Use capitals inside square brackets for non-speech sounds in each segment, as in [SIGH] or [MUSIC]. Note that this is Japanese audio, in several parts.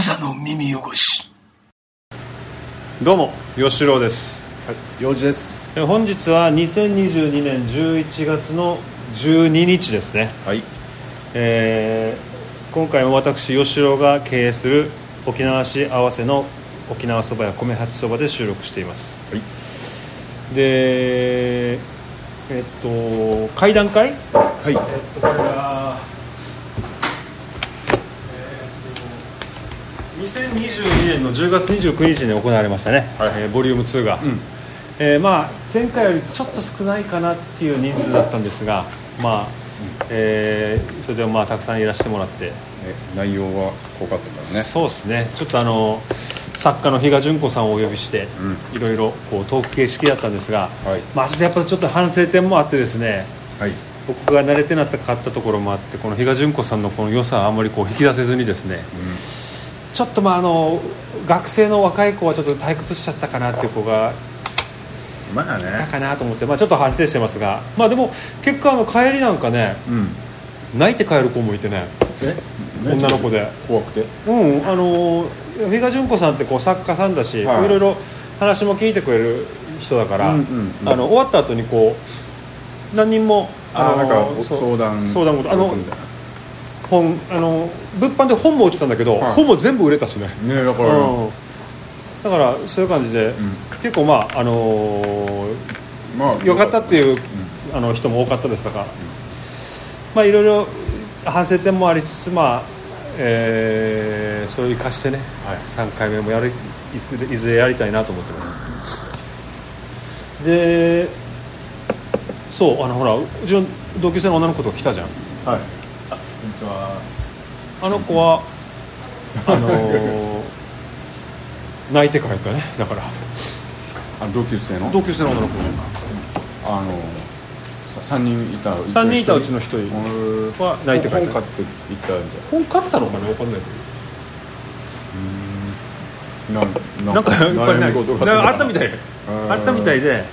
無座の耳汚しどうも吉郎ですはい、用事です。え本日は2022年11月の12日ですね、はい。えー今回も私吉郎が経営する沖縄市合わせの沖縄そばや米八そばで収録していますはい。でえっと会談会はい。えっとこれが、えーと2022年の10月29日に行われましたね、はい。えーボリューム2が、うん。えーまあ、前回よりちょっと少ないかなっていう人数だったんですが、まあえーそれでもまあたくさんいらしてもらって、え、内容は濃かったからね。そうですね。ちょっとあの作家の比嘉純子さんをお呼びして、ういろいろこうトーク形式だったんですが、はい。まあ、ちょっとやっぱちょっと反省点もあってですねはい。僕が慣れてなかったところもあってこの比嘉純子さんのこの良さはあんまりこう引き出せずにですねちょっとまああの学生の若い子はちょっと退屈しちゃったかなっていう子がうん。まあいたね。かなと思って、まあ、ちょっと反省してますがまあでも結果あの帰りなんかねうん。泣いて帰る子もいてねえ、女の子で怖くて？うんあの比嘉純子さんってこう作家さんだし、はいい、ろいろ話も聞いてくれる人だから、うんうんうんあの終わった後にこう何人もあ、なんか相談。相談事あの本あの物販で本も売ってたんだけど、はい。本も全部売れたしね、なね、だから。うん、だからそういう感じで、ん。結構まああのーまあ。良かったっていう、あの人も多かったですとか、まあいろいろ反省点もありつつまあ、えーそれを生かしてね、はい。3回目もやるいずれいずれやりたいなと思ってます。でそうあのほらうちの同級生の女の子とか来たじゃん。はい。あ、の子はあのー [LAUGHS] 泣いて帰ったね。だから。あ、同級生の？同級生の女の子。あの。さ三人いた。3人。いたうちの1人。うんは泣いて帰った本買って行ったんで。本買ったのかな分かん。ないけどななんかやっぱりねあったみたい。うん。あったみたいで。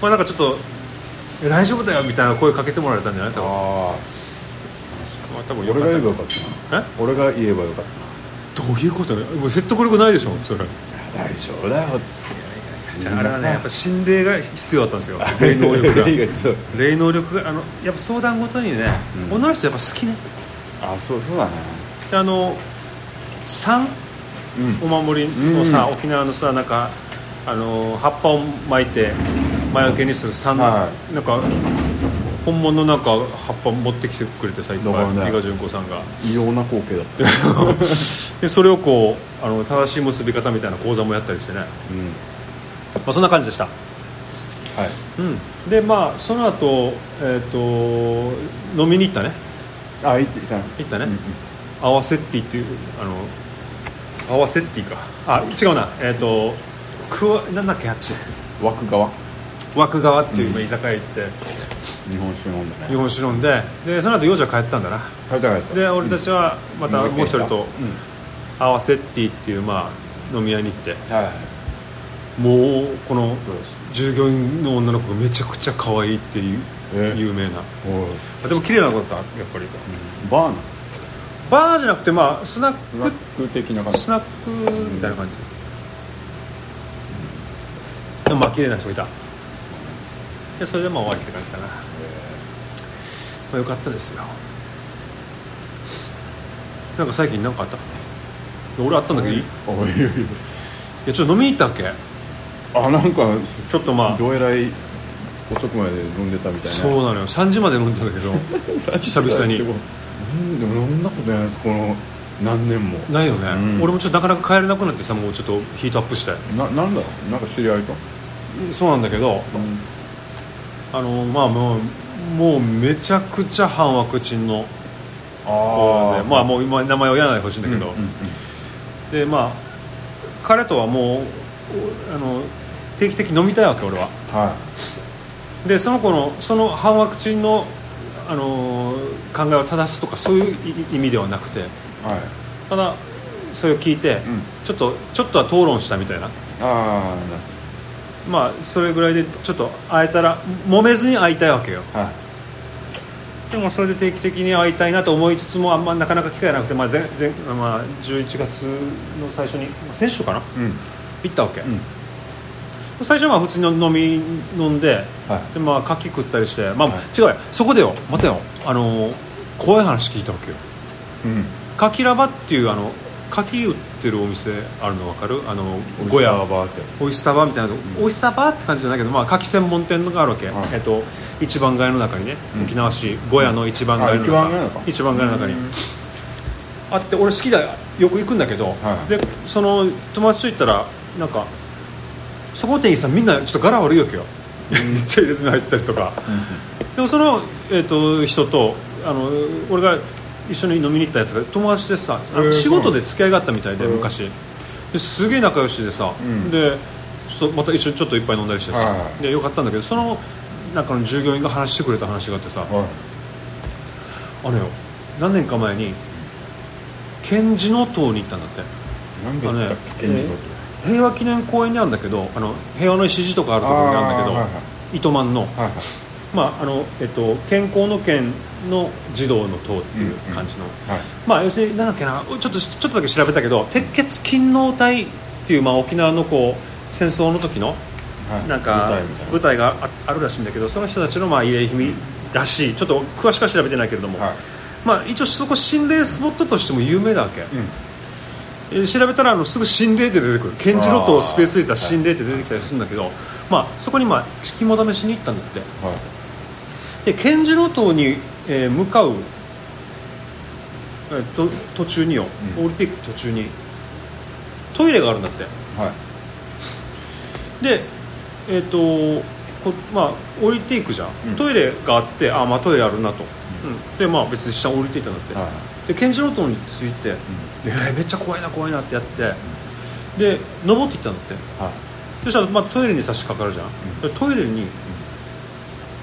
まあなんかちょっとえ大丈夫だよみたいな声かけてもらえたんじゃない？多分。あまあ多あ。分俺が言えばよかったな。え？俺が言えばよかったな。どういうことね？もう説得力ないでしょそれ。大丈夫だよっつって。ああれはねやっぱ心霊が必要だったんですよ。霊能力が。[LAUGHS] 霊能力があのやっぱ相談ごとにね、うん。女の人やっぱ好きね。あそうそうだね。であの三うん。お守りのさ、うん。沖縄のさなんかあの葉っぱを巻いて魔除けにする三、はなんか本物のなんか葉っぱ持ってきてくれてさいっぱい。伊賀純子さんが。異様な光景だった。[LAUGHS] でそれをこうあの正しい結び方みたいな講座もやったりしてね、うん。まあ、そんな感じでした、はい。うん、でまあその後、えっ、と飲みに行ったね。あ行った。の行ったね、うんうん。合わせってっていうあの合わせっていうか。あ違うな。えっ、とくわなんだっけあっち。枠側。枠川っていう今居酒屋行って日本酒飲んだ日ね本酒飲んででその後幼女は帰ったんだな。食べたかった。で俺たちはまたうん。もう一人とうん。合わせってっていうまあ飲み屋に行って。はいもうこの従業員の女の子がめちゃくちゃ可愛いっていうえ？有名な。でも綺麗な子だったやっぱり。バーナバーじゃなくてまあスナックク的な感じ。スナックみたいな感じ。でもまあ綺麗な人がいたでそれでまあ終わりって感じかな、まあ、よかったですよ。なんか最近何かあった？俺あったんだけどいい？いおいや。ちょっと飲みに行ったっけ？あなんかちょっとまあ。どえらい遅くまで飲んでたみたいな。そうなのよ。3時まで飲んだんだけど。[LAUGHS] 久々に。うんでも飲んだことないです。この何年も。ないよね、うん。俺もちょっとなかなか帰れなくなってさもうちょっとヒートアップしてななんだろう？なんか知り合いと？そうなんだけどあのまあもうもうめちゃくちゃ半ワクチンの子でまあもう今名前は言わないでほしいんだけど、でまあ彼とはもうおあの定期的に飲みたいわけ俺は。はでその子のその反ワクチンの、あの考えを正すとかそういう意味ではなくて。いはい。ただそれを聞いて、ん。ちょっとちょっとは討論したみたいな。あまあそれぐらいでちょっと会えたら揉めずに会いたいわけよ。あはでもそれで定期的に会いたいなと思いつつもあんまなかなか機会がなくて、まあ前前まあ、11月の最初にまあ先週かな？うん。行ったわけ、うん。最初はまあ普通に飲み飲んで,、はい。でまあ牡蠣食ったりして、まあはい。違うよ。そこでよ。待てよ。あの怖い話聞いたわけよ。うん。カキラバっていうあの牡蠣売ってるお店あるの分かる？あのゴゴヤヤバーって。オイスターバーみたいな。とこ、オイスターバーって感じじゃないけど、まあ、牡蠣専門店があるわけ、はいえっと、一番街の中にね、うん。沖縄市ゴヤの一番街の中、あ一番街の中一番街の中に。うん。あって俺好きだよ。よく行くんだけど、はいでその友達と行ったらなんかそこの店員さんみんなちょっと柄悪いわけよ、[LAUGHS] めっちゃ入れ墨入ったりとか、でもその、えっと人とあの俺が一緒に飲みに行ったやつが友達でさあのへー仕事で付き合いがあったみたいで昔。ですげえ仲良しでさ、うん。でちょっとまた一緒にちょっと一杯飲んだりしてさ、はいはいでよかったんだけどその中の従業員が話してくれた話があってさ、はい。あのよ何年か前に賢治の塔に行ったんだって。なんで言ったっけ？平和記念公園にあるんだけどあの平和の礎とかあるところにあるんだけど、糸満の。はいはいまああのえっと、健康の県の児童の塔っていう感じの、はい。まあ要するになんだっけなちょっとちょっとだけ調べたけど鉄血勤王隊っていう、まあ、沖縄のこう戦争の時のはい。なんか舞台がああるらしいんだけどその人たちのまあ慰霊碑らしい。ちょっと詳しくは調べてないけれども、はい。まあ、一応そこ心霊スポットとしても有名なわけ、うん。えー調べたらあのすぐ心霊って出てくる。賢治の塔スペース入れた心霊って出てきたりするんだけど、まあ、そこにまあ肝試しに行ったんだって。はいで賢治の塔に、えー向かう、えーと途中によ、うん。降りていく途中に。トイレがあるんだって。はい。でえっ、とこまあ降りていくじゃん、うん。トイレがあってあまあトイレあるなと、うん。でまあ別に下降りていったんだって、はいで賢治の塔に着いて、えーめっちゃ怖いな怖いなってやって。で登っていったんだって。はい。そしたら、まあ、トイレに差し掛かるじゃん、ん。でトイレに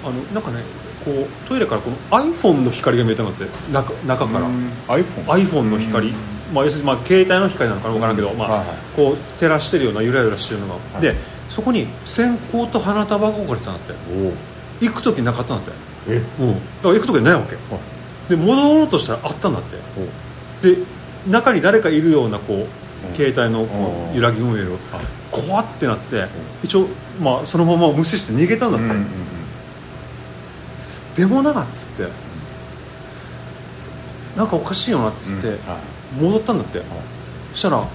あのなんかねこうトイレからこの iPhone の光が見えたのって中中から、うん。iPhone iPhone の光、まあ、要するにまあ携帯の光なのかな分からんけど、まあはいはい。こう照らしてるようなゆらゆらしてるのが、い。でそこに線香と花束が置かれてたんだって。行く時なかったんだって。え？うん、だから行く時ないわけ。で戻ろうとしたらあったんだって。おで中に誰かいるようなこう、うん。携帯のこう揺らぎ運営を。あ怖ってなって。一応、まあ、そのまま無視して逃げたんだって、うんうんうんでもなっつって。なんかおかしいよなっつって、うん。はい。戻ったんだって、そしたら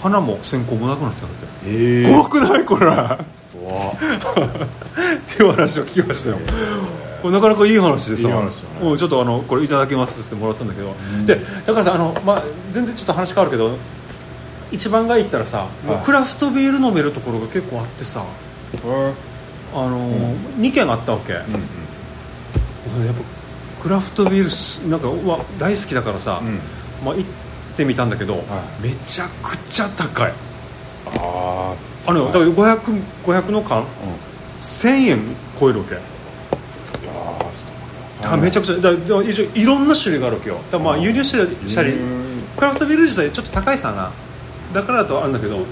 花も線香もなくなってたんだって、ええ怖くないこれ。っ。[LAUGHS] ていう話を聞きましたよ。これなかなかいい話でさ。いい話だね。うんちょっとあのこれいただきますってもらったんだけど、ん。でだからさあの、まあ、全然ちょっと話変わるけど一番街行ったらさ、もうクラフトビール飲めるところが結構あってさ。えあのー、2軒あったわけ、うんうん。俺やっぱクラフトビールすなんかうわ大好きだからさ、うん。まあ、行ってみたんだけど、はめちゃくちゃ高い。ああの、はいだから 500, 500の缶？あうん。1000円超えるわけ。あだめちゃくちゃだ一応いろんな種類があるわけよ。だまあ輸入したりしたりうんクラフトビール自体ちょっと高いさな。だからだとあるんだけど。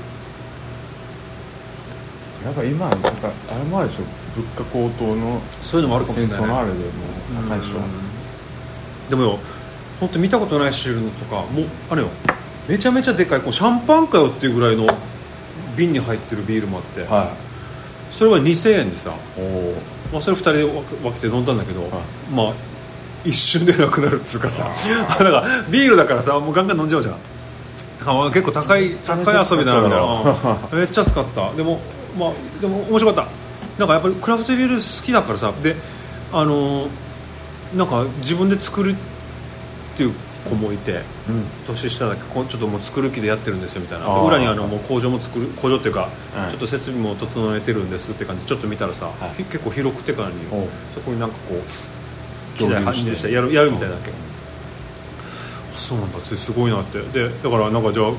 やっぱ今なんかあれもあるでしょ物価高騰のそういうのもあるかもしれ戦ない、ね、争のあれでもう高いでしょ。でもよ本当見たことない種類のとかもうあれよ。めちゃめちゃでかい。こうシャンパンかよっていうぐらいの瓶に入ってるビールもあって、はそれが2000円でさ、まあ、それ2人で分けて飲んだんだけど、はい。まあ一瞬でなくなるっつうかさ。[LAUGHS] だからビールだからさもうガンガン飲んじゃうじゃん。結構高い高い遊びだなみたいな。うん。めっちゃ安かった。でもまあでも面白かったなんかやっぱりクラフトビール好きだからさであのーなんか自分で作るっていう子もいてうん。年下だけちょっともう作る気でやってるんですよみたいな。裏にあのもう工場も作る工場っていうか、うん。ちょっと設備も整えてるんですって感じでちょっと見たらさ、はい。ひ結構広くてからにそこになんかこう機材搬入してやるやるみたいなわけ。そうなんだすごいなって。でだからなんかじゃあ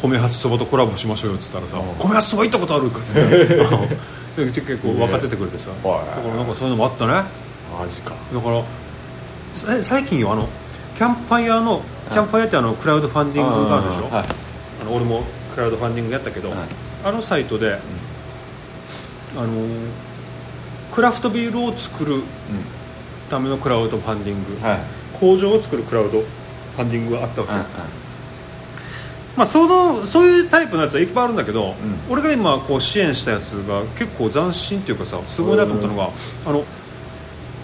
米八そばとコラボしましょうよっつったらさうん「米八そば行ったことある?」かっつって [LAUGHS] [LAUGHS] で結構分かっててくれてさだはい。からなんかそういうのもあったね。マジか。だからさ最近よあのキャンプファイヤーのキャンプファイヤーってあのクラウドファンディングがあるでしょ、はい。あの俺もクラウドファンディングやったけど、はい。あのサイトで、あのクラフトビールを作るためのクラウドファンディング、はい。工場を作るクラウドファンディングがあったわけ、うんまあ、そのそういうタイプのやつはいっぱいあるんだけど、ん。俺が今こう支援したやつが結構斬新っていうかさすごいなと思ったのが、あの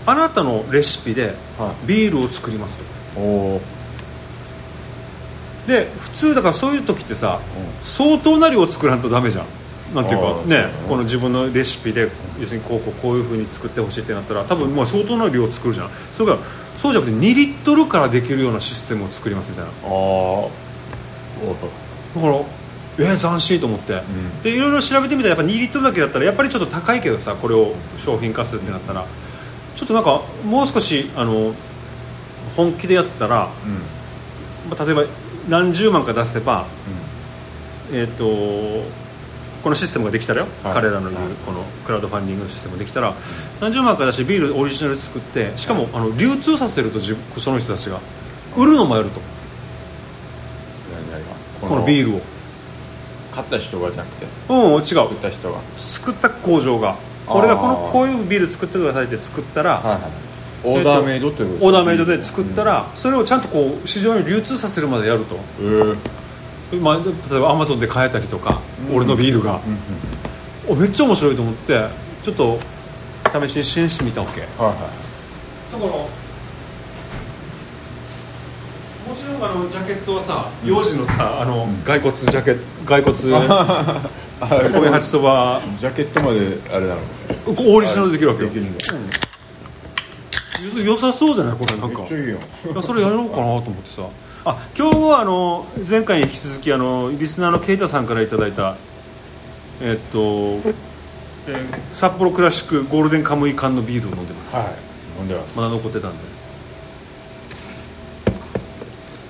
あなたのレシピではビールを作りますと。おおで普通だからそういう時ってさ、う相当な量を作らんとダメじゃん。なんていうかねこの自分のレシピで要するにこうこうこういうふうに作ってほしいってなったら多分まあ相当な量を作るじゃん。それからそうじゃなくて2リットルからできるようなシステムを作りますみたいな。ああおだからえー、斬新と思って、ん。でいろいろ調べてみたらやっぱ2リットルだけだったらやっぱりちょっと高いけどさこれを商品化するってなったら。ちょっとなんかもう少しあの本気でやったら、うん。まあ、例えば何十万か出せば、えー、とこのシステムができたらよ、はい。彼らの言うはい。このクラウドファンディングのシステムができたら何十万か出してビールオリジナルで作ってしかもあの流通させるとその人たちが売るのもやるとこのビールを。買った人がじゃなくて。うん違う。作った人が。作った工場が。俺がこのこういうビール作ってくださいって作ったら、はいはいオーダーメイドってことオーダーメイドで作ったら、それをちゃんとこう市場に流通させるまでやると、まあ、例えばアマゾンで買えたりとか、うん。俺のビールが、うめっちゃ面白いと思ってちょっと試しに支援してみたわけ。だからもちあのジャケットはさ幼児のさあの、骸骨ジャケ骸骨い米八そば。ジャケットまであれなのオリジナルできるわけよ。できるんだ。良さそうじゃない？これなんか。めっちゃいいそれやろうかなと思ってさ。あ今日はあの前回に引き続きあのリスナーのケイタさんからいただいたえっと、えー札幌クラシックゴールデンカムイ缶のビールを飲んでます、はい。飲んでます。まだ残ってたんで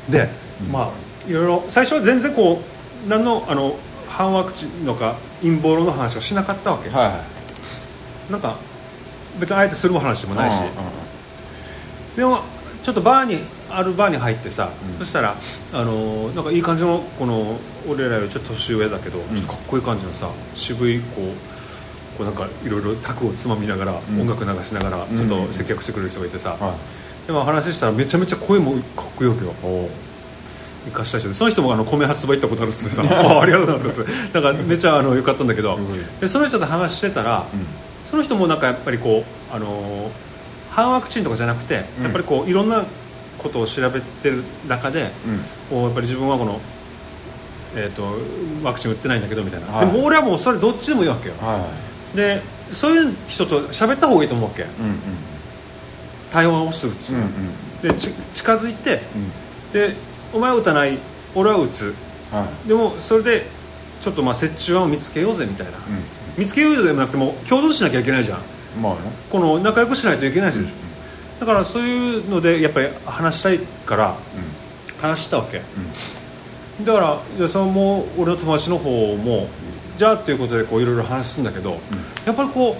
で、まあいろいろ最初は全然こう何のあの反ワクチンのか陰謀論の話をしなかったわけ、はいはい。なんか別にあえてする話でもないし、でもちょっとバーにあるバーに入ってさ、うん。そしたらあのーなんかいい感じのこの俺らよりちょっと年上だけど、ん。ちょっとかっこいい感じのさ渋いこうこうなんかいろいろタクをつまみながら、ん。音楽流しながらん。ちょっと接客してくれる人がいてさ、はいでも話したらめちゃめちゃ声もかっこよ。おー生かした人。でその人もあの米発売行ったことあるっつってさ [LAUGHS] あありがとうございます。なんかめちゃあのよかったんだけど。でその人と話してたら、うん。その人もなんかやっぱりこう、あのー反ワクチンとかじゃなくて、うん。やっぱりこういろんなことを調べてる中で、うん。こうやっぱり自分はこの、えー、とワクチン打ってないんだけどみたいな、はい。でも俺はもうそれどっちでもいいわけよ。はでそういう人と喋った方がいいと思うわけ。いうん対話をするっつううんうの、ん。でち近づいてうん。でお前は打たない俺は打つ。はでもそれでちょっとまあ折衷案を見つけようぜみたいな、い見つけようぜでもなくても共存しなきゃいけないじゃん。うんまあね。この仲良くしないといけないですよ、だからそういうのでやっぱり話したいから話したわけ。だからじゃあそのもう俺の友達の方もじゃあということでこういろいろ話すんだけど、やっぱりこ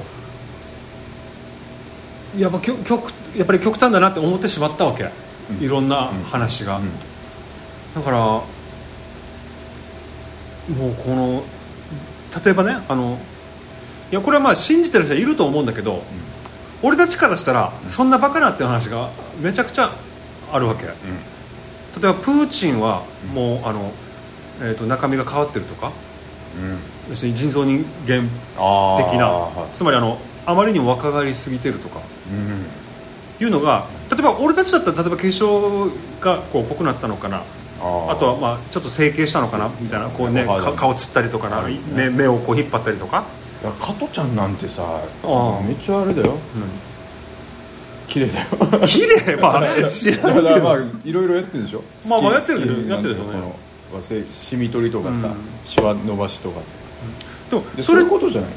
うやっぱ極極やっぱり極端だなって思ってしまったわけ、うん。いろんな話が、うん。だからもうこの例えばねあのいやこれはまあ信じてる人はいると思うんだけど、俺たちからしたらそんなバカなっていう話がめちゃくちゃあるわけ。例えばプーチンはもうあの、えー、と中身が変わってるとか要するに人造人間的なはい。つまりあのあまりにも若返りすぎてるとか。うんいうのが例えば俺たちだったら例えば化粧がこう濃くなったのかな。ああとはまあちょっと整形したのかなみたいなこうね顔つったりとかな、はい。目目をこう引っ張ったりとか、加トちゃんなんてさあめっちゃあれだよ。綺麗だよ。綺麗？まあ [LAUGHS] 知らんけだからまあどいろいろやってるでしょ。まあまあやってるでしょ。やってるでしょうね。シミ取りとかさうん。シワ伸ばしとかさ。でもでそれそれことじゃない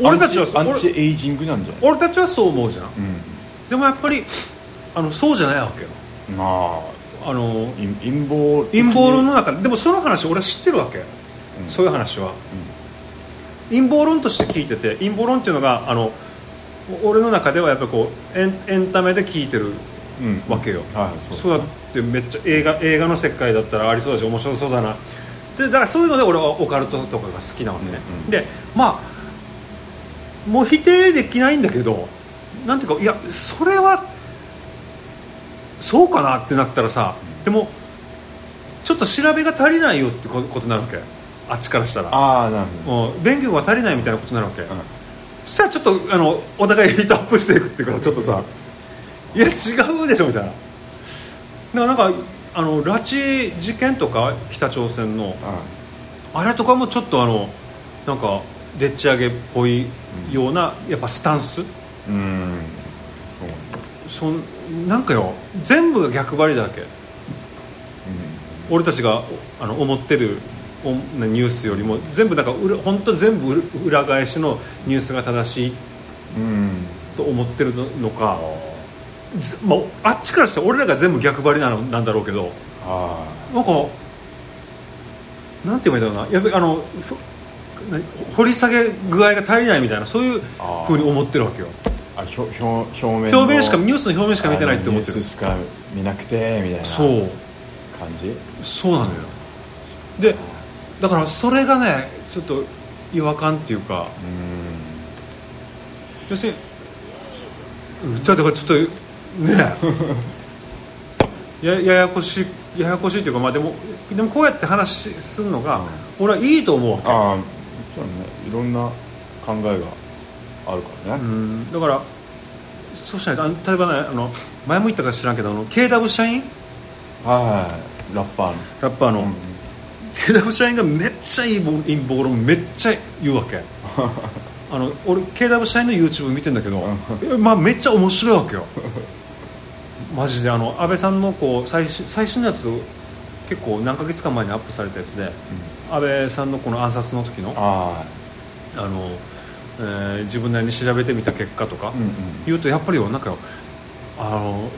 俺たちはアンチエイジングなんじゃない？俺たちはそう思うじゃん。うでもやっぱりあのそうじゃないわけよ。んまああの陰陰謀的陰に謀論の中ででもその話俺は知ってるわけ、うん。そういう話は、陰謀論として聞いてて陰謀論っていうのがあの俺の中ではやっぱりこうエンエンタメで聞いてるうん。わけよ、はいそうだってめっちゃ映画映画の世界だったらありそうだし面白そうだな。でだからそういうので俺はオカルトとかが好きなわけね、うんうん。でまあもう否定できないんだけどなんていうかいやそれはそうかなってなったらさでもちょっと調べが足りないよってこことになるわけ。あっちからしたら。ああなるほど。もう勉強が足りないみたいなことになるわけ、うん。そしたらちょっとあのお互いヒートアップしていくっていうかちょっとさいや違うでしょみたいな。だからなんかあの拉致事件とか北朝鮮のあれとかもちょっとあのなんかでっち上げっぽいようなやっぱスタンスうん。うんそんなんかよ全部が逆張りだわけ俺たちがあの思ってるおニュースよりも全部なんか裏本当全部裏裏返しのニュースが正しい。うん。うんと思ってるのか、ずまあ、あっちからしたら俺らが全部逆張りなのなんだろうけど。あなんかなんて言えばいいんだろうな。やっぱりあの掘り下げ具合が足りないみたいなそういうふうに思ってるわけよ。ああ表表表面の。表面しかニュースの表面しか見てないって思ってる。ニュースしか見なくてみたいなそう。感じ？そうなのよ。でだからそれがねちょっと違和感っていうか。うん。要するにうんだからちょっとねやややこしいややこしいっていうかまあでもでもこうやって話するのが、俺はいいと思うわけ。ああそうだね。いろんな考えがあるからうねん。だからそうしないとあの例えばねあの前も言ったか知らんけどあの KW 社員はいラッパーの。ラッパーの、KW 社員がめっちゃいいボ陰謀論めっちゃ言うわけ。[LAUGHS] あの俺 KW 社員の YouTube 見てんだけど、えまあ、めっちゃ面白いわけよ。マジで。あの安倍さんのこう最新最新のやつ結構何ヶ月間前にアップされたやつで、安倍さんのこの暗殺の時のああの、えー自分なりに調べてみた結果とか、あうんうん。言うとやっぱりよなんかよあの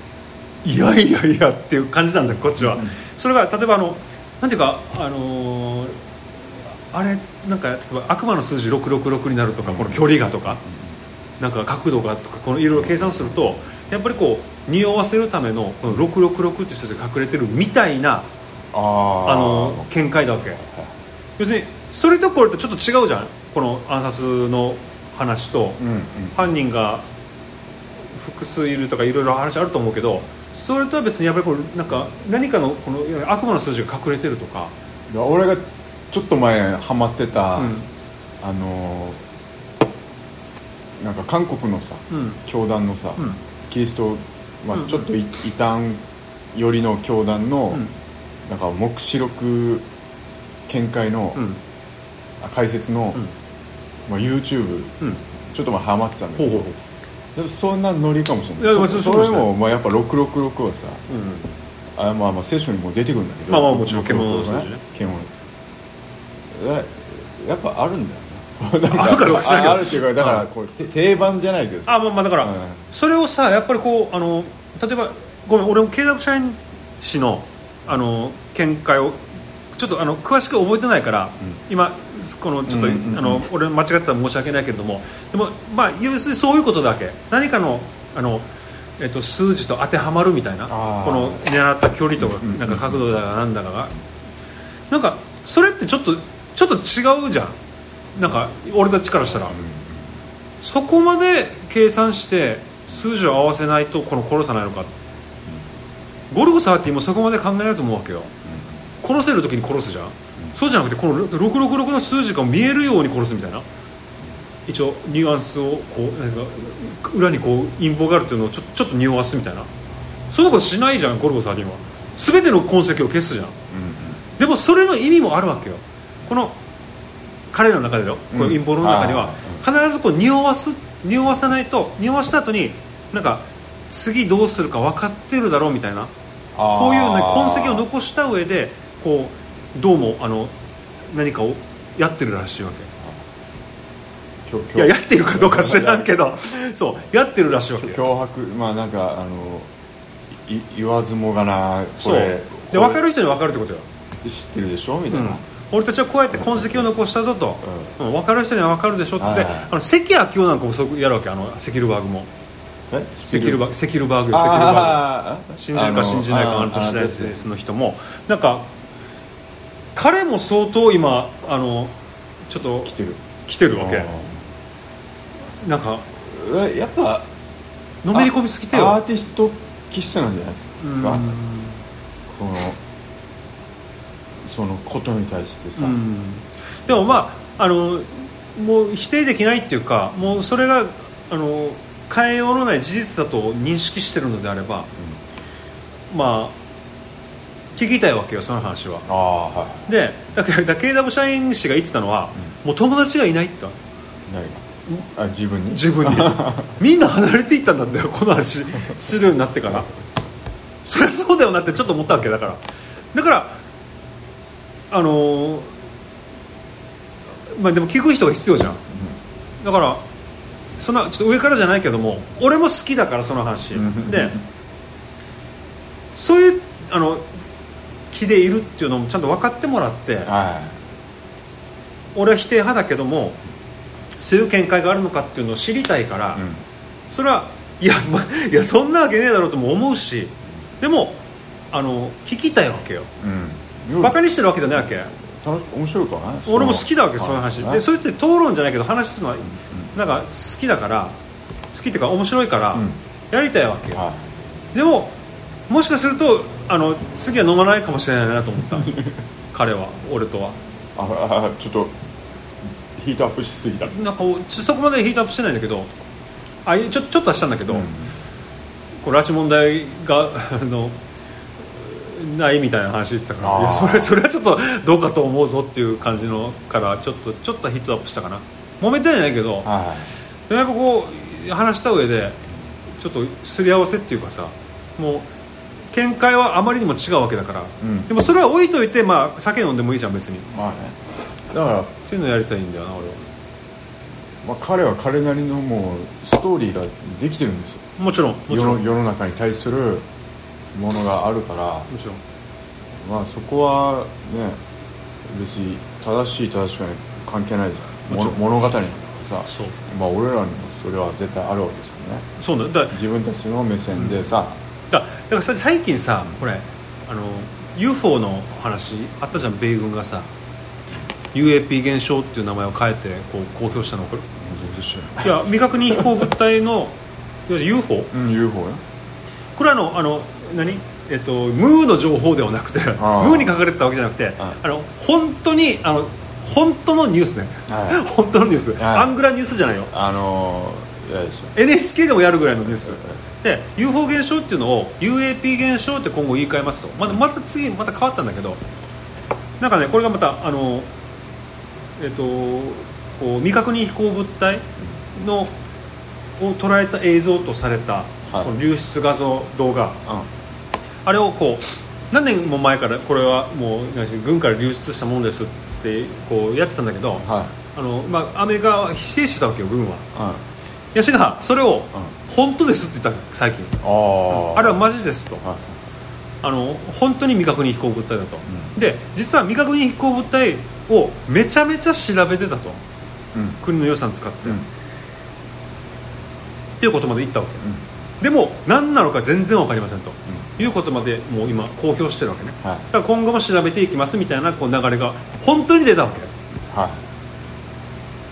いやいやいやっていう感じなんだよこっちは、それが例えばあのなんていうかあのーあれなんか例えば悪魔の数字666になるとかこの距離がとか、なんか角度がとかこのいろいろ計算するとやっぱりこう匂わせるためのこの666っていう数字が隠れてるみたいなあの見解だわけ要するにそれとこれとちょっと違うじゃんこの暗殺の話と、うんうん。犯人が複数いるとかいろいろ話あると思うけどそれとは別にやっぱりこうなんか何かのこの悪魔の数字が隠れてるとか、俺がちょっと前ハマってた、うん。あのーなんか韓国のさうん。教団のさ、うん。キリスト、まあうん。ちょっとい異端寄りの教団の、うん。なんか黙示録見解の、うん。あ解説の、うん。まあ、YouTube うん。ちょっと前ハマってたんだけど。そんなノリかもしれない。それも、まあ、やっぱ666はさうんあまあまあ聖書にも出てくるんだけどまあまあもちろん666獣の数字ね獣えやっぱあるんだよ [LAUGHS] あるからああるっていうかだからこ定番じゃないけどさ。あまあまあだから、うん。それをさやっぱりこうあの例えばごめん俺も KW 社員氏のあの見解をちょっとあの詳しく覚えてないから、今このちょっと、うんうんうん。あの俺間違ってたら申し訳ないけれどもでもまあ要するにそういうことだけ。何かのあのえっと、数字と当てはまるみたいなこの狙った距離とかうんうんうんなんか角度だかなんだかが。なんかそれってちょっとちょっと違うじゃん。なんか俺たちからしたら、そこまで計算して数字を合わせないとこの殺さないのか、ゴルゴ13もそこまで考えないと思うわけよ殺せる時に殺すじゃん、そうじゃなくてこの666の数字が見えるように殺すみたいな。一応ニュアンスをこうなんか裏にこう陰謀があるっていうのをちょちょっと匂わすみたいな。そんなことしないじゃんゴルゴ13は。全ての痕跡を消すじゃん。でもそれの意味もあるわけよ。この彼らの中でよ、この陰謀論の中には必ずこう匂わす匂わさないと匂わした後になんか次どうするか分かってるだろうみたいな。こういう、ね、痕跡を残した上でこうどうもあの何かをやってるらしいわけ。いややってるかどうか知らんけどそうやってるらしいわけ。よ脅迫まあなんかあのい言わずもがなこそう。れ。で分かる人に分かるってことよ、知ってるでしょ？みたいな、うん、俺たちはこうやって痕跡を残したぞと、うん。分かる人には分かるでしょって、はいはいあの関明夫なんかもそうやるわけ。あのセキルバーグも。え？セキルバーグ。セキルバーグ。よセキルバーグ。信じるか信じないかあの都市伝説の人も。なんか彼も相当今あのちょっと来てる。来てるわけ。あなんかやっぱのめり込みすぎてよ。アーティスト気質なんじゃないですか。うん。このそのことに対してさ、うん。でもまああのもう否定できないっていうかもうそれがあの変えようのない事実だと認識してるのであればまあ聞きたいわけよその話は。ああはでだけどだ KW 社員氏が言ってたのは、もう友達がいないってい何があ自分に？自分に。[LAUGHS] みんな離れていったんだってこの話。[LAUGHS] するようになってから。そりゃそうだよなってちょっと思ったわけだから。だからあのーまあでも聞く人が必要じゃん。だからそんなちょっと上からじゃないけども俺も好きだからその話。うん。でそういうあの気でいるっていうのもちゃんと分かってもらっては俺は否定派だけどもそういう見解があるのかっていうのを知りたいから、い、うん。それはいや,、ま、いやそんなわけねえだろうとも思うしでもあの聞きたいわけよ。うん、バカにしてるわけじゃないわけ。面白いかな俺も好きだわけそういう話。はい。でそうやって討論じゃないけど話すのはなんか好きだから好きっていうか面白いからうん。やりたいわけよ。はでももしかするとあの次は飲まないかもしれないなと思った。[LAUGHS] 彼は俺とは。いああちょっとヒートアップしすぎた。なんかそこまでヒートアップしてないんだけどあちょちょっとはしたんだけど、うん。こう拉致問題があのないみたいな話言ってたからいやそれそれはちょっとどうかと思うぞっていう感じのからちょっとちょっとヒットアップしたかな。揉めてはいないけどはでもやっぱこう話した上でちょっとすり合わせっていうかさもう見解はあまりにも違うわけだから、うんでもそれは置いといて、まあ、酒飲んでもいいじゃん別にまあねだから、そういうのやりたいんだよな俺はまあ、彼は彼なりのもうストーリーができてるんですよもちろんもち世ろんもの世の中に対するものがあるからもちろんまあそこはね別に正しい正しくない関係ないじゃん物語なんだからさまあ俺らにもそれは絶対あるわけですよねそうだ自分たちの目線でさ、だだからさ最近さこれあの UFO の話あったじゃん米軍がさ。UAP 現象っていう名前を変えてこう公表したの。これいや未確認飛行物体の UFO ううん UFO ね。これはあのあの何？えっとムーの情報ではなくてムあ。ーーに書かれてたわけじゃなくてああ。の本当にあの本当のニュースね、はい本当のニュース、はいアングラニュースじゃないよ。あのー、嫌でしょ NHK でもやるぐらいのニュースで UFO 現象っていうのを UAP 現象って今後言い換えますと。またまた次また変わったんだけどなんかねこれがまたあのえっとこう未確認飛行物体のを捉えた映像とされた、はい。この流出画像動画。うあれをこう何年も前からこれはもう軍から流出したものですってこうやってたんだけど、んはい。あのまあ、アメリカは否定してたわけよ軍は。うんヤシがそれを本当ですって言った最近。あれはマジですと。はい。あの本当に未確認飛行物体だと、うで実は未確認飛行物体をめちゃめちゃ調べてたと。うん。国の予算使って、うん。っていうことまで言ったわけ。でも何なのか全然わかりませんと、いうことまでもう今公表してるわけね。はい。だから今後も調べていきますみたいなこう流れが本当に出たわけ。は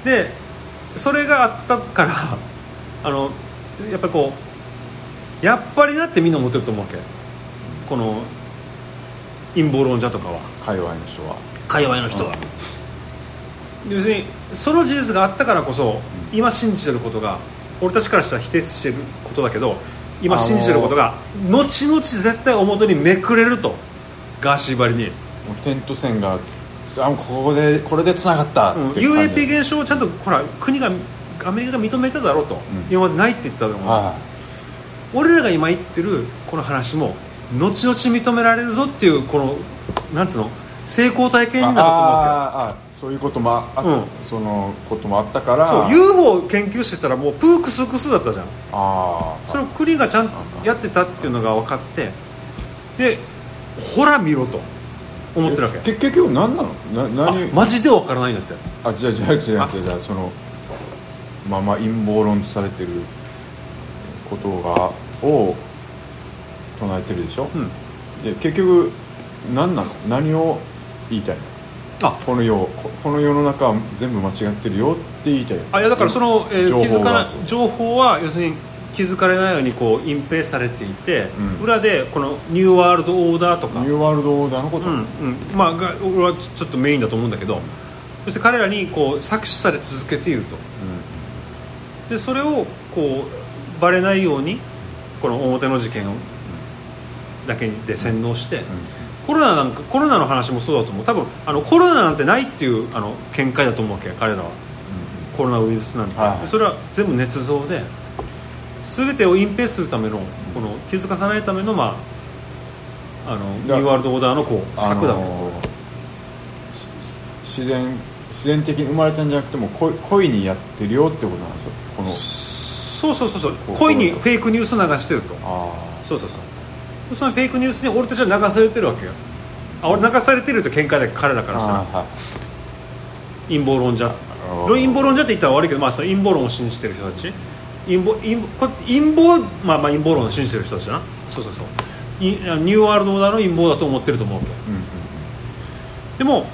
い。でそれがあったからあのやっぱりこうやっぱりなってみんな思ってると思うわけ。この陰謀論者とかは。界隈の人は。界隈の人は、要するにその事実があったからこそ今信じてることが俺たちからしたら否定してることだけど今信じてることが後々絶対表にめくれると。ガーシーばりに、もうテント線がつあここでこれでつながったうん、っう感じ UAP 現象をちゃんとほら国がアメリカが認めただろうと、ん。今までないって言ったのも、は俺らが今言ってるこの話も後々認められるぞっていうこのなんつうの？成功体い験になると思うわああそういうこともあ、うん。そのこともあったから。そう UFO 研究してたらもうプークスクスだったじゃん。ああそれを国がちゃんとやってたっていうのが分かって。でほら見ろと思ってるわけ。け結局何なの？なあ何マジで分からないんだって。あじゃあじゃあじゃあじゃあそのまあまあ陰謀論とされてることがを唱えてるでしょ、うん。で結局何なの？何を言いたいの？あ。この世ここの世の中は全部間違ってるよって言いたいの？あいやだからその、えー情報が。気づかない情報は要するに気づかれないようにこう隠蔽されていて、うん。裏でこのニューワールドオーダーとか。ニューワールドオーダーのこと、うんうん。まあ、が俺はちょっとメインだと思うんだけどそして彼らにこう搾取され続けているとでそれをこうバレないようにこの表の事件だけで洗脳して、コロナなんかコロナの話もそうだと思う。多分あのコロナなんてないっていうあの見解だと思うわけ彼らは。コロナウイルスなんて、はいはい。それは全部捏造で全てを隠蔽するためのこの気づかさないためのまああのニだューワールドオーダーのこう策だわけ、あのし自然自然的に生まれたんじゃなくても恋恋にやってるよってことなんですよ。このそうそうそうそう。こう故意にフェイクニュースを流してると。あそうそうそう。そのフェイクニュースに俺たちは流されてるわけよ。あ俺流されてると見解だけ彼らあからしたら。あはい。陰謀論者。ー。陰謀論者って言ったら悪いけど、まあ、その陰謀論を信じてる人たち。陰謀陰こ陰謀、まあ、まあ陰謀論を信じてる人たちだな。そうそうそう。いニューワールドオーダーの陰謀だと思ってると思うわけ。うんうん。でも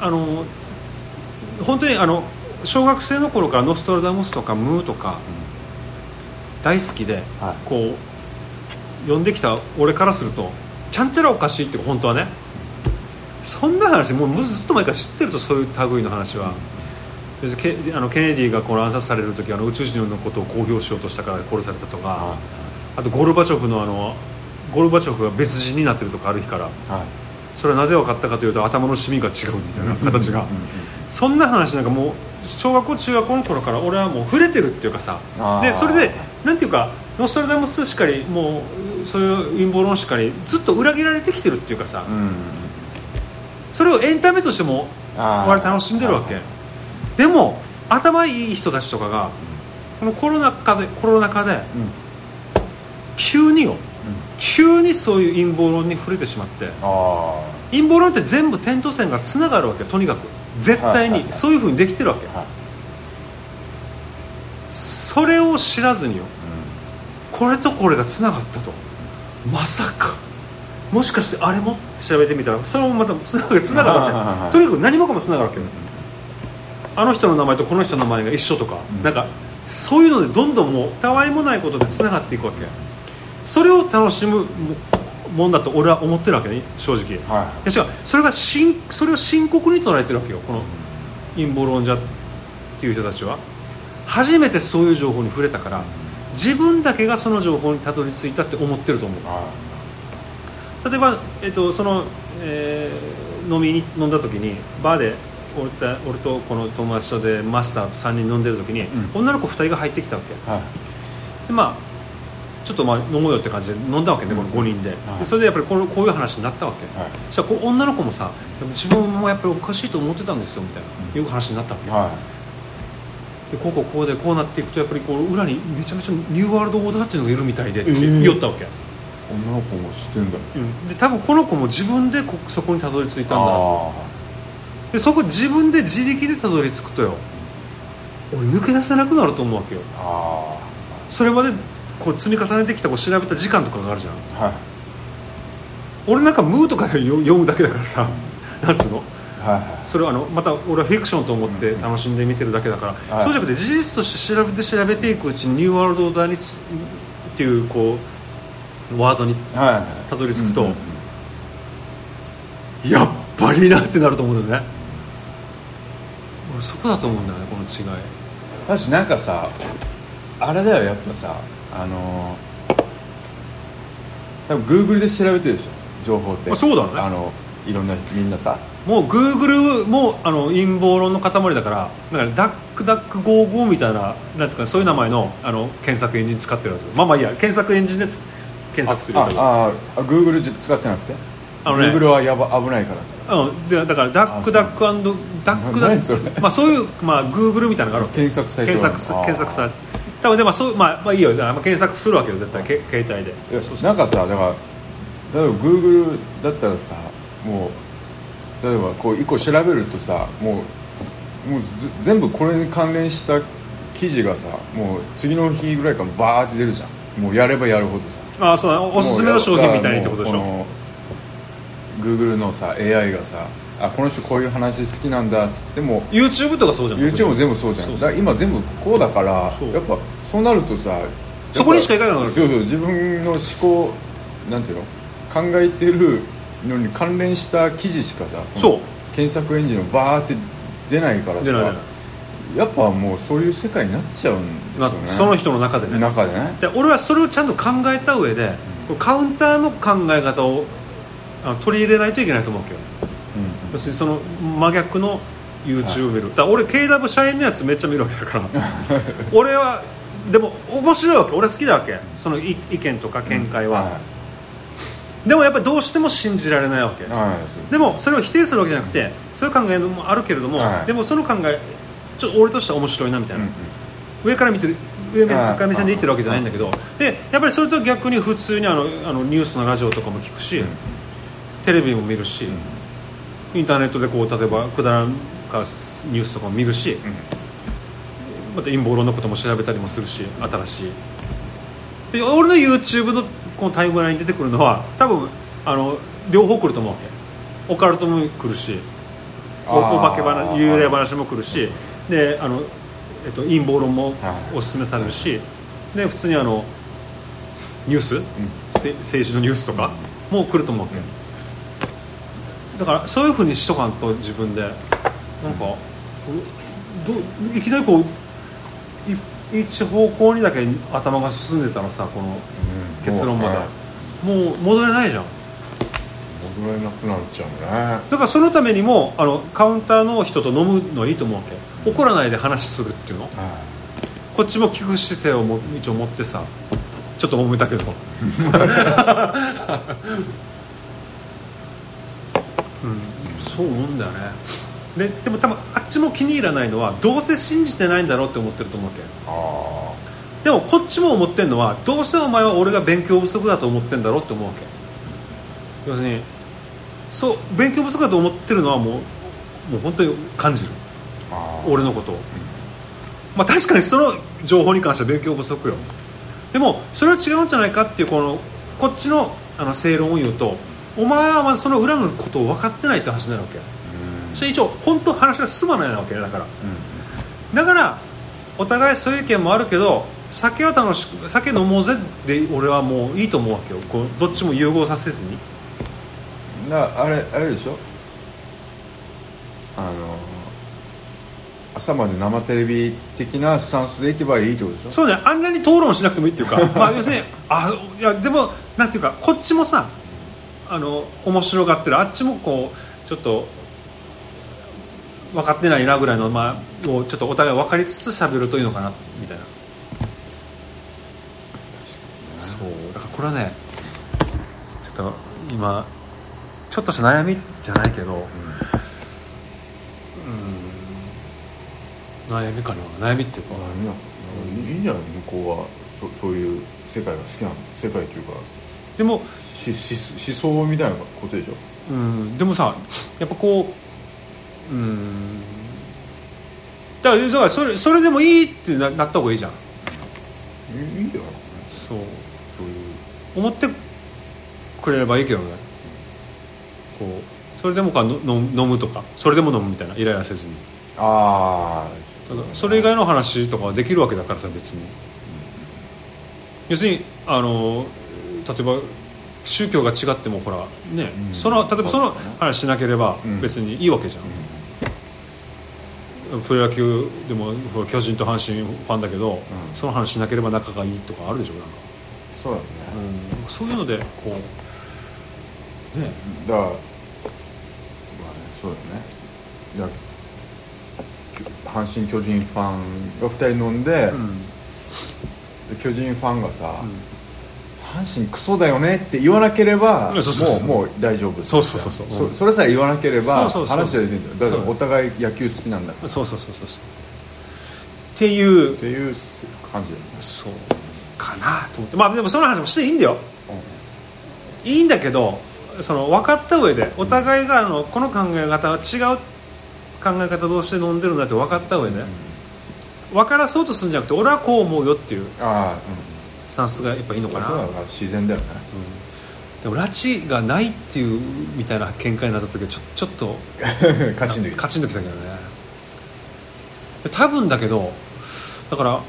あの本当にあの小学生の頃からノストラダムスとかムーとか大好きで、はい。こう読んできた俺からするとちゃんちゃらおかしいって本当はね。そんな話もうずっと前から知ってるとそういう類の話は、ケあのケネディがこの暗殺される時あの宇宙人のことを公表しようとしたから殺されたとか、はあとゴルバチョフのあのゴルバチョフが別人になってるとかある日から。はいそれはなぜ分かったかというと頭のシミが違うみたいな形が。そんな話なんかもう小学校中学校の頃から俺はもう触れてるっていうかさ。でそれでなんていうかノストラダムスしかりもうそういう陰謀論しかりずっと裏切られてきてるっていうかさ。うんそれをエンタメとしても我々楽しんでるわけ。でも頭いい人たちとかがこのコロナ禍でコロナ禍でうん。急によ急にそういう陰謀論に触れてしまってあ陰謀論って全部点と線がつながるわけよとにかく。絶対に。そういうふうにできてるわけはい。それを知らずにようこれとこれがつながったと。まさか。もしかしてあれも？って調べてみたらそれもまたつながるつながるはいはいはいわけとにかく何もかもつながるわけよ。あの人の名前とこの人の名前が一緒とか、うん。なんかそういうのでどんどんもうたわいもないことでつながっていくわけそれを楽しむももんだと俺は思ってるわけね正直。い。んはや違うそれがしんそれを深刻に捉えてるわけよこの陰謀論者っていう人たちは。初めてそういう情報に触れたから自分だけがその情報にたどり着いたって思ってると思う。い。は例えば、えっとそのえー飲みに飲んだ時にバーで俺と俺とこの友達とでマスターと3人飲んでる時に、うん。女の子2人が入ってきたわけ。いはい。でまあちょっとまあ飲もうよって感じで飲んだわけね、うん。この5人で,、はい。でそれでやっぱりこのこういう話になったわけ、はい。そしたら女の子もさ自分もやっぱりおかしいと思ってたんですよみたいな、うん。いう話になったわけ、はでこうこうこうでこうなっていくとやっぱりこう裏にめちゃめちゃニューワールドオーダーっていうのがいるみたいでってえー。言おったわけ、い女の子も知ってんだ。うん。で多分この子も自分でこそこにたどり着いたんだ。あでそこ自分で自力でたどり着くとよ。俺抜け出せなくなると思うわけよ。それまでこう積み重ねてきたこう調べた時間とかがあるじゃん。ーはい。俺なんかムーとかで読読むだけだからさ [LAUGHS] なんつうの？はいはい。それはあのまた俺はフィクションと思って楽しんで見てるだけだから、はい。そうじゃなくて事実として調べて調べていくうちにニューワールドオーダーにつっていうこうワードにたどり着くとやっぱりなってなると思うんだよね。俺そこだと思うんだよねこの違い。だしなんかさあれだよやっぱさあのー、多分グーグルで調べてるでしょ情報って。あそうだね。あのいろんなみんなさ。もうグーグルもあの陰謀論の塊だからだから DuckDuckGo みたいななんていうかそういう名前のあの検索エンジン使ってるんですよまあまあいいや検索エンジンでつ検索するあああグーグル使ってなくて。あのね。グーグルはやば危ないから。うん、でだからダックダックダックダックまあそういうまあグーグルみたいなのがある検索サイト検索検索さ多分でもそうまあまあいいよ、まあ、検索するわけよ。絶対け携帯で。いやなんかさだから例えばグーグルだったらさもう例えばこう一個調べるとさもうもうず全部これに関連した記事がさもう次の日ぐらいからバーって出るじゃん。もうやればやるほどさ。ああそうだ。おすすめの商品みたいにってことでしょ？グーグルのさ AI がさあこの人こういう話好きなんだっつっても YouTube とかそうじゃん。YouTube も全部そうじゃん。だ今全部こうだからやっぱそうなるとさそこにしか行かなくなる。そうそう自分の思考なんていうの？考えてるのに関連した記事しかさそう。検索エンジンのバーって出ないからさやっぱもうそういう世界になっちゃうんですまよね。あその人の中でね。中でね。で俺はそれをちゃんと考えた上で、カウンターの考え方をあの取り入れないといけないと思うわけよ。うん。要するにその真逆の YouTube を見る、だから俺 KW 社員のやつめっちゃ見るわけだから。[LAUGHS] 俺はでも面白いわけ。俺好きだわけ。その意意見とか見解は、はでもやっぱりどうしても信じられないわけ、いはい。でもそれを否定するわけじゃなくてそういう考えもあるけれども、はい。でもその考えちょっと俺としては面白いなみたいな、うんうん。上から見てる上目線で言ってるわけじゃないんだけど。でやっぱりそれと逆に普通にあのあのニュースのラジオとかも聞くし、うん。テレビも見るし、インターネットでこう例えばくだらんかニュースとかも見るし、また陰謀論のことも調べたりもするし新しい。で俺の YouTube のこのタイムラインに出てくるのは多分あの両方来ると思うわけ。オカルトも来るしお化け話幽霊話も来るしであの、えっと、陰謀論もはい。おすすめされるしで普通にあのニュース、せ政治のニュースとかも来ると思うわけ、だからそういうふうにしとかんと自分で。なんかどいきなりこうい一方向にだけ頭が進んでたらさこの結論まで、はい。もう戻れないじゃん。戻れなくなっちゃうね。だからそのためにもあのカウンターの人と飲むのはいいと思うわけ。怒らないで話するっていうの。はこっちも聞く姿勢をも一応持ってさちょっと揉めたけど。[LAUGHS] うん。そう思うんだよねででも多分あっちも気に入らないのはどうせ信じてないんだろうって思ってると思うわけ。でもこっちも思ってるのはどうせお前は俺が勉強不足だと思ってんだろうって思うわけ。要するにそう勉強不足だと思ってるのはもうもう本当に感じる。俺のことを、まあ確かにその情報に関しては勉強不足よ。でもそれは違うんじゃないかっていうこのこっちのあの正論を言うとお前はその裏のことを分かってないって話になるわけ。うんそれ一応本当話が進まないわけだから。うんだからお互いそういう意見もあるけど酒は楽しく酒飲もうぜで俺はもういいと思うわけよ。こうどっちも融合させずに。なあれあれでしょ？あの朝まで生テレビ的なスタンスでいけばいいってことでしょ？そうね。あんなに討論しなくてもいいっていうか、[LAUGHS] まあ、要するにあいやでもなんていうかこっちもさあの面白がってる。あっちもこうちょっと分かってないなぐらいの、まあ、をちょっとお互い分かりつつ喋るといいのかなみたいな。そう。だからこれはねちょっと今ちょっとした悩みじゃないけどうん。悩みかな。悩みっていうか。いいんじゃない？向こうは。そそういう世界が好きなの。世界というか。でもしし思想みたいなことでしょ？うん。でもさやっぱこううん。だからそれそれでもいいってななった方がいいじゃん。いいんじゃないそう。そういう思ってくれればいいけどね。こうそれでもかの飲む飲むとか。それでも飲むみたいな。イライラせずに。あだからそれ以外の話とかはできるわけだからさ別に。要するにあの例えば宗教が違ってもほらね、うん。その例えばその話しなければうん。別にいいわけじゃん、プロ野球でも巨人と阪神ファンだけど、ん。その話しなければ仲がいいとかあるでしょなんか、そうだね、うん、そういうのでこうね。だからまあねそうだね。阪神・巨人ファンが2人飲んで,、うん。で巨人ファンがさ、阪神クソだよねって言わなければそうそうそう。もうもう大丈夫。そうそうそうそう。そそれさえ言わなければそうそうそう。話はできるんだよだからお互い野球好きなんだから。そうそうそうそうそう。っていうっていう感じだよね。そうかなと思って。まあでもその話もしていいんだよ。いいんだけどその分かった上でお互いがあのこの考え方は違う考え方同士で飲んでるんだって分かった上で分からそうとするんじゃなくて俺はこう思うよっていう。ああスタンスがやっぱいいのうんかな、自然だよね。でも拉致がないっていうみたいな見解になった時はちょちょっと [LAUGHS] カチンときた。カチンときたけどね。多分だけどだから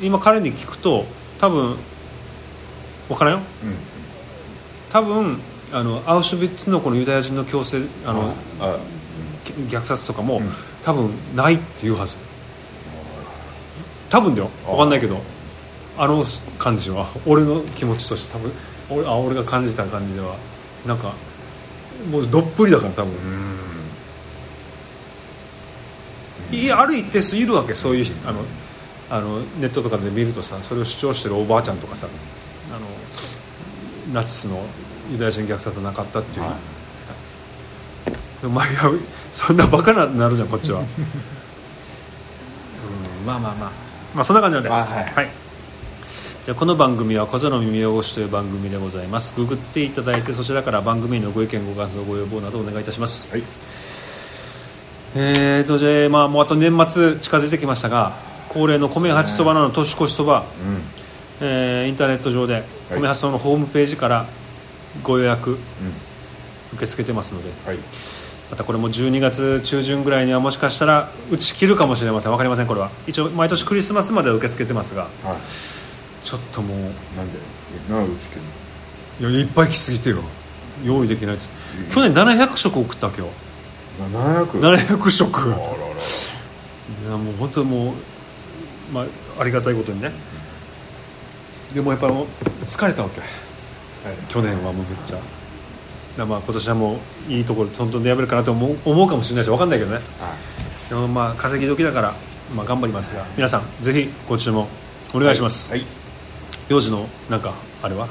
今彼に聞くと多分分からんよ。うん。多分あのアウシュビッツのこのユダヤ人の強制あのあ虐殺とかも、うん。多分ないっていうはず。多分だよ。分かんないけどあの感じは俺の気持ちとして多分俺あ俺が感じた感じではなんかもうどっぷりだから多分、いやある一定数いるわけそういう人。あのあのネットとかで見るとさそれを主張してるおばあちゃんとかさあのナチスのユダヤ人虐殺はなかったっていう、はいお前がそんなバカななるじゃんこっちは、[LAUGHS] うん、まあまあまあ。まあそんな感じなんで。あはいじこの番組は「小座の耳汚し」という番組でございます。ググっていただいてそちらから番組へのご意見ご感想ご要望などお願いいたします。はい。えーとじゃあまあもうあと年末近づいてきましたが恒例の米八そばなの年越しそば、うん。えーインターネット上でい。米八そばのホームページからご予約うん。受け付けてますのではい。またこれも12月中旬ぐらいにはもしかしたら打ち切るかもしれません。分かりませんこれは。一応毎年クリスマスまでは受け付けてますがはいちょっともうなんで？なんで打ち切るいやいっぱい来すぎてよ。用意できないです去年700食送ったわけよの700 700食。いあらら。らやもう本当もう、まあ、ありがたいことにね。でもやっぱ疲れたわけ。疲れる去年はもうめっちゃ。だまあ今年はもういいところトントンでやめるかなと思う思うかもしれないし分かんないけどね。はい。でもまあ稼ぎ時だから、まあ、頑張りますが皆さんぜひご注文お願いします、はい幼児のなんかあれは？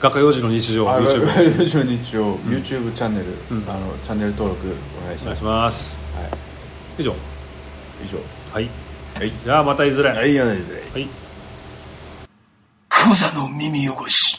画家幼児の日常あ YouTube YouTube 日曜日曜 YouTube チャンネルうん。あのチャンネル登録お願いしお願いします。はい。以上。以上。はい。はい。じゃあまたいずれ。はいやないですねはい。クザの耳汚し